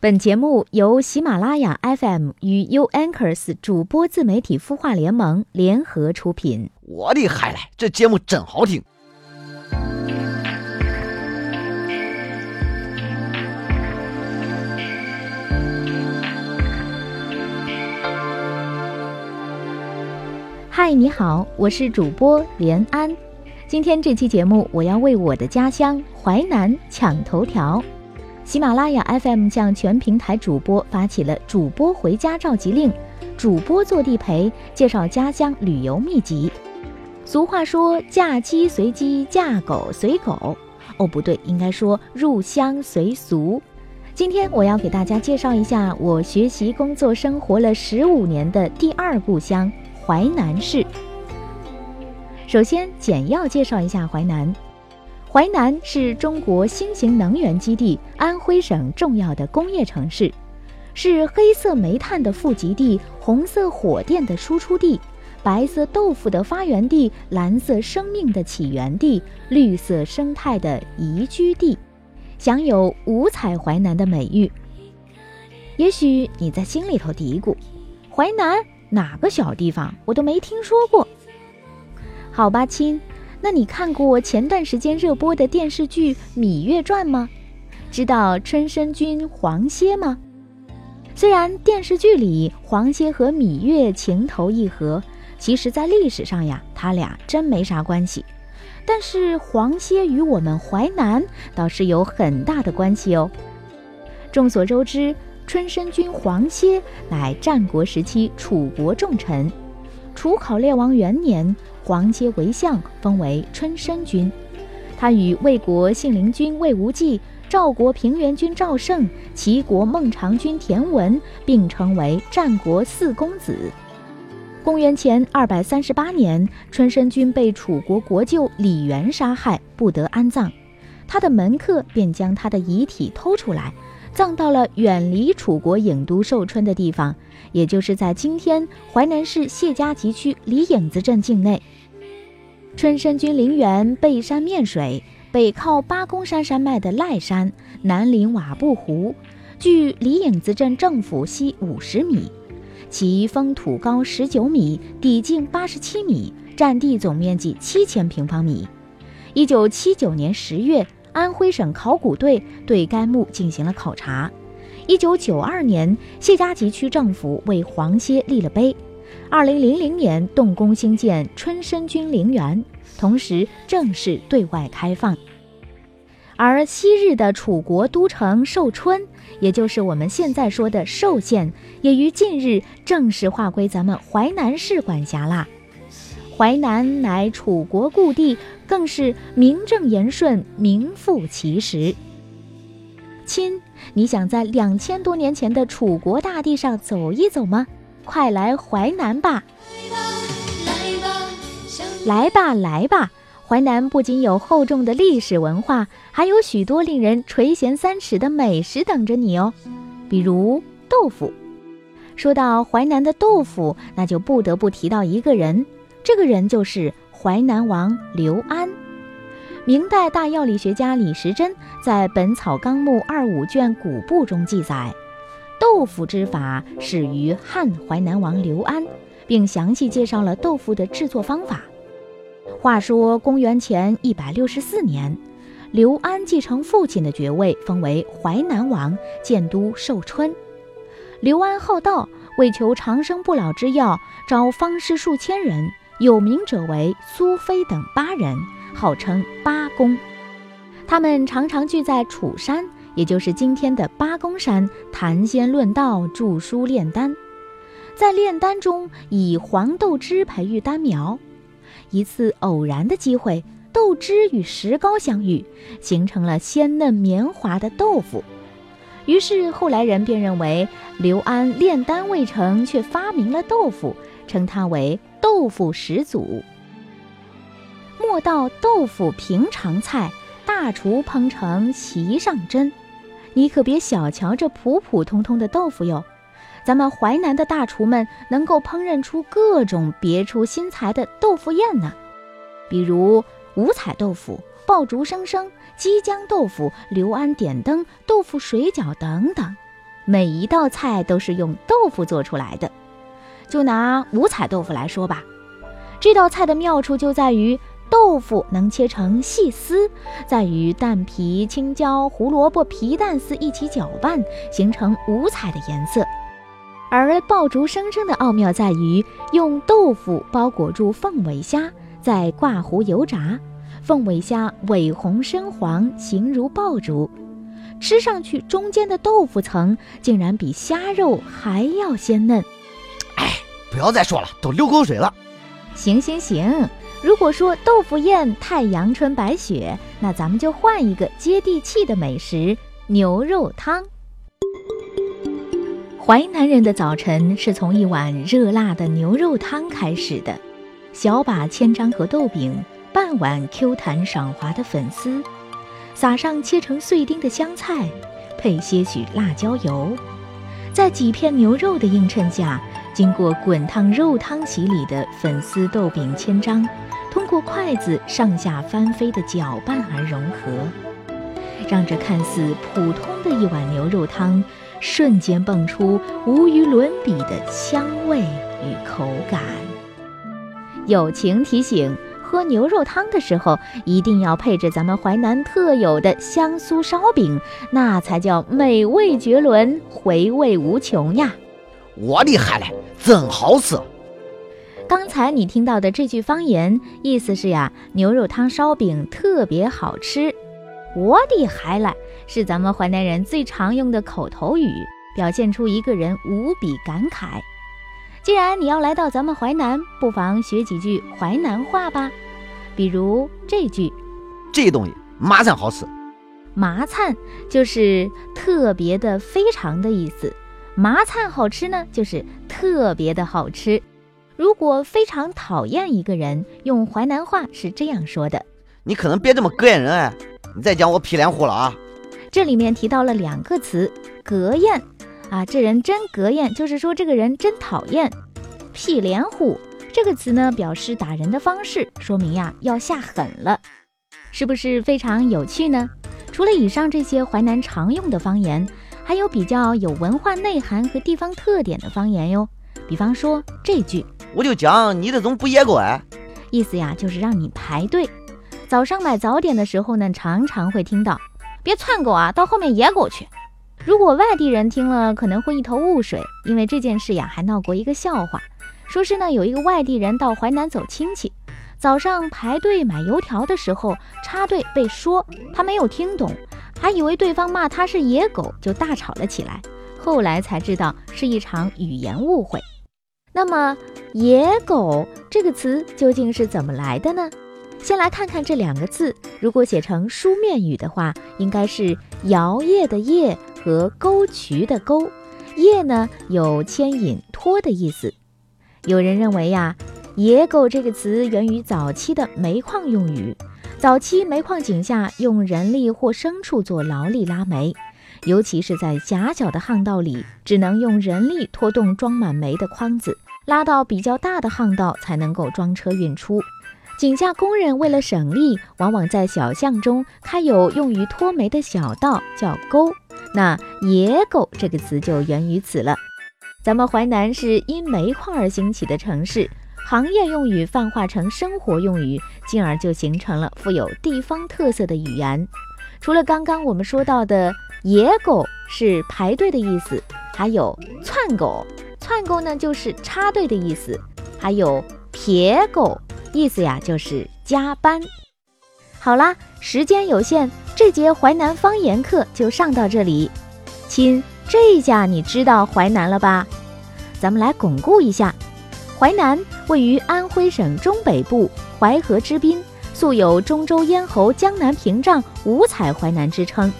本节目由喜马拉雅 FM 与 U Anchors 主播自媒体孵化联盟联合出品。我的海来，这节目真好听！嗨，你好，我是主播连安。今天这期节目，我要为我的家乡淮南抢头条。喜马拉雅 FM 向全平台主播发起了主播回家召集令，主播做地陪，介绍家乡旅游秘籍。俗话说“嫁鸡随鸡，嫁狗随狗”，哦，不对，应该说“入乡随俗”。今天我要给大家介绍一下我学习、工作、生活了十五年的第二故乡淮南市。首先，简要介绍一下淮南。淮南是中国新型能源基地安徽省重要的工业城市，是黑色煤炭的富集地、红色火电的输出地、白色豆腐的发源地、蓝色生命的起源地、绿色生态的宜居地，享有“五彩淮南”的美誉。也许你在心里头嘀咕：“淮南哪个小地方我都没听说过。”好吧，亲。那你看过前段时间热播的电视剧《芈月传》吗？知道春申君黄歇吗？虽然电视剧里黄歇和芈月情投意合，其实，在历史上呀，他俩真没啥关系。但是黄歇与我们淮南倒是有很大的关系哦。众所周知，春申君黄歇乃战国时期楚国重臣，楚考烈王元年。黄歇为相，封为春申君。他与魏国信陵君魏无忌、赵国平原君赵胜、齐国孟尝君田文并称为战国四公子。公元前二百三十八年，春申君被楚国国舅李元杀害，不得安葬。他的门客便将他的遗体偷出来，葬到了远离楚国郢都寿春的地方，也就是在今天淮南市谢家集区李影子镇境内。春申君陵园背山面水，北靠八公山山脉的赖山，南临瓦布湖，距李影子镇政府西五十米，其封土高十九米，底径八十七米，占地总面积七千平方米。一九七九年十月，安徽省考古队对该墓进行了考察。一九九二年，谢家集区政府为黄歇立了碑。二零零零年动工兴建春申君陵园，同时正式对外开放。而昔日的楚国都城寿春，也就是我们现在说的寿县，也于近日正式划归咱们淮南市管辖啦。淮南乃楚国故地，更是名正言顺、名副其实。亲，你想在两千多年前的楚国大地上走一走吗？快来淮南吧！来吧，来吧！淮南不仅有厚重的历史文化，还有许多令人垂涎三尺的美食等着你哦。比如豆腐。说到淮南的豆腐，那就不得不提到一个人，这个人就是淮南王刘安。明代大药理学家李时珍在《本草纲目》二五卷古部中记载。豆腐之法始于汉淮南王刘安，并详细介绍了豆腐的制作方法。话说公元前一百六十四年，刘安继承父亲的爵位，封为淮南王，建都寿春。刘安好道，为求长生不老之药，招方士数千人，有名者为苏菲等八人，号称八公。他们常常聚在楚山。也就是今天的八公山谈仙论道、著书炼丹，在炼丹中以黄豆汁培育丹苗。一次偶然的机会，豆汁与石膏相遇，形成了鲜嫩绵滑的豆腐。于是后来人便认为刘安炼丹未成，却发明了豆腐，称他为豆腐始祖。莫道豆腐平常菜，大厨烹成席上珍。你可别小瞧这普普通通的豆腐哟，咱们淮南的大厨们能够烹饪出各种别出心裁的豆腐宴呢，比如五彩豆腐、爆竹声声、鸡浆豆腐、刘安点灯、豆腐水饺等等。每一道菜都是用豆腐做出来的。就拿五彩豆腐来说吧，这道菜的妙处就在于豆腐能切成细丝，再与蛋皮、青椒、胡萝卜、皮蛋丝一起搅拌，形成五彩的颜色。而爆竹声声的奥妙在于用豆腐包裹住凤尾虾，再挂糊油炸，凤尾虾尾红身黄，形如爆竹，吃上去中间的豆腐层竟然比虾肉还要鲜嫩。哎，不要再说了，都流口水了。行行行，如果说豆腐宴太阳春白雪，那咱们就换一个接地气的美食——牛肉汤。淮南人的早晨是从一碗热辣的牛肉汤开始的，小把千张和豆饼，半碗 Q 弹爽滑的粉丝，撒上切成碎丁的香菜，配些许辣椒油，在几片牛肉的映衬下，经过滚烫肉汤洗礼的粉丝豆饼千张，通过筷子上下翻飞的搅拌而融合，让这看似普通的一碗牛肉汤。瞬间蹦出无与伦比的香味与口感。友情提醒：喝牛肉汤的时候，一定要配着咱们淮南特有的香酥烧饼，那才叫美味绝伦、回味无穷呀！我的海嘞，真好吃！刚才你听到的这句方言，意思是呀，牛肉汤烧饼特别好吃。我的海嘞！是咱们淮南人最常用的口头语，表现出一个人无比感慨。既然你要来到咱们淮南，不妨学几句淮南话吧。比如这句：“这东西麻灿好吃。”麻灿就是特别的、非常的意思。麻灿好吃呢，就是特别的好吃。如果非常讨厌一个人，用淮南话是这样说的：“你可能别这么膈应人哎，你再讲我皮脸虎了啊。”这里面提到了两个词，膈应，啊，这人真膈应，就是说这个人真讨厌。屁脸虎这个词呢，表示打人的方式，说明呀要下狠了，是不是非常有趣呢？除了以上这些淮南常用的方言，还有比较有文化内涵和地方特点的方言哟。比方说这句，我就讲你这种不野狗哎，意思呀就是让你排队。早上买早点的时候呢，常常会听到。别窜狗啊，到后面野狗去。如果外地人听了，可能会一头雾水，因为这件事呀还闹过一个笑话。说是呢，有一个外地人到淮南走亲戚，早上排队买油条的时候插队被说，他没有听懂，还以为对方骂他是野狗，就大吵了起来。后来才知道是一场语言误会。那么“野狗”这个词究竟是怎么来的呢？先来看看这两个字，如果写成书面语的话，应该是摇曳的曳和沟渠的沟。曳呢有牵引拖的意思。有人认为呀，野狗这个词源于早期的煤矿用语。早期煤矿井下用人力或牲畜做劳力拉煤，尤其是在狭小的巷道里，只能用人力拖动装满煤的筐子，拉到比较大的巷道才能够装车运出。井下工人为了省力，往往在小巷中开有用于拖煤的小道，叫沟。那“野狗”这个词就源于此了。咱们淮南是因煤矿而兴起的城市，行业用语泛化成生活用语，进而就形成了富有地方特色的语言。除了刚刚我们说到的“野狗”是排队的意思，还有“窜狗”，“窜狗”呢就是插队的意思，还有“撇狗”。意思呀，就是加班。好啦，时间有限，这节淮南方言课就上到这里。亲，这下你知道淮南了吧？咱们来巩固一下：淮南位于安徽省中北部，淮河之滨，素有“中州咽喉，江南屏障，五彩淮南”之称。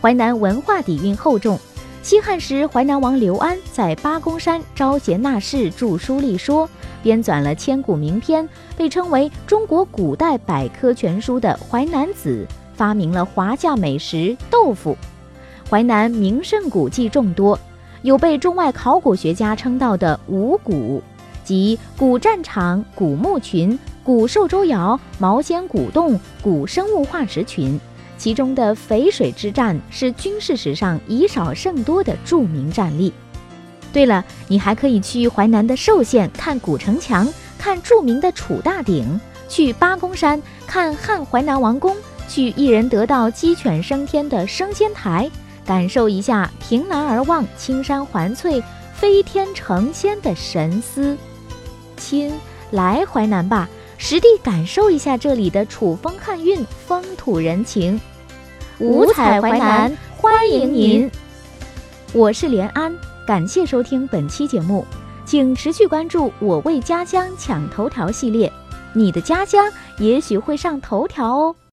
淮南文化底蕴厚重。西汉时，淮南王刘安在八公山招贤纳士，著书立说。编纂了千古名篇，被称为中国古代百科全书的《淮南子》，发明了华夏美食豆腐。淮南名胜古迹众多，有被中外考古学家称道的五古，即古战场、古墓群、古寿州窑、毛仙古洞、古生物化石群，其中的淝水之战是军事史上以少胜多的著名战例。对了，你还可以去淮南的寿县看古城墙，看著名的楚大鼎；去八公山看汉淮南王宫；去一人得道鸡犬升天的升仙台，感受一下凭栏而望、青山环翠、飞天成仙的神思。亲，来淮南吧，实地感受一下这里的楚风汉韵、风土人情。五彩淮南，欢迎您！我是连安，感谢收听本期节目，请持续关注“我为家乡抢头条”系列，你的家乡也许会上头条哦。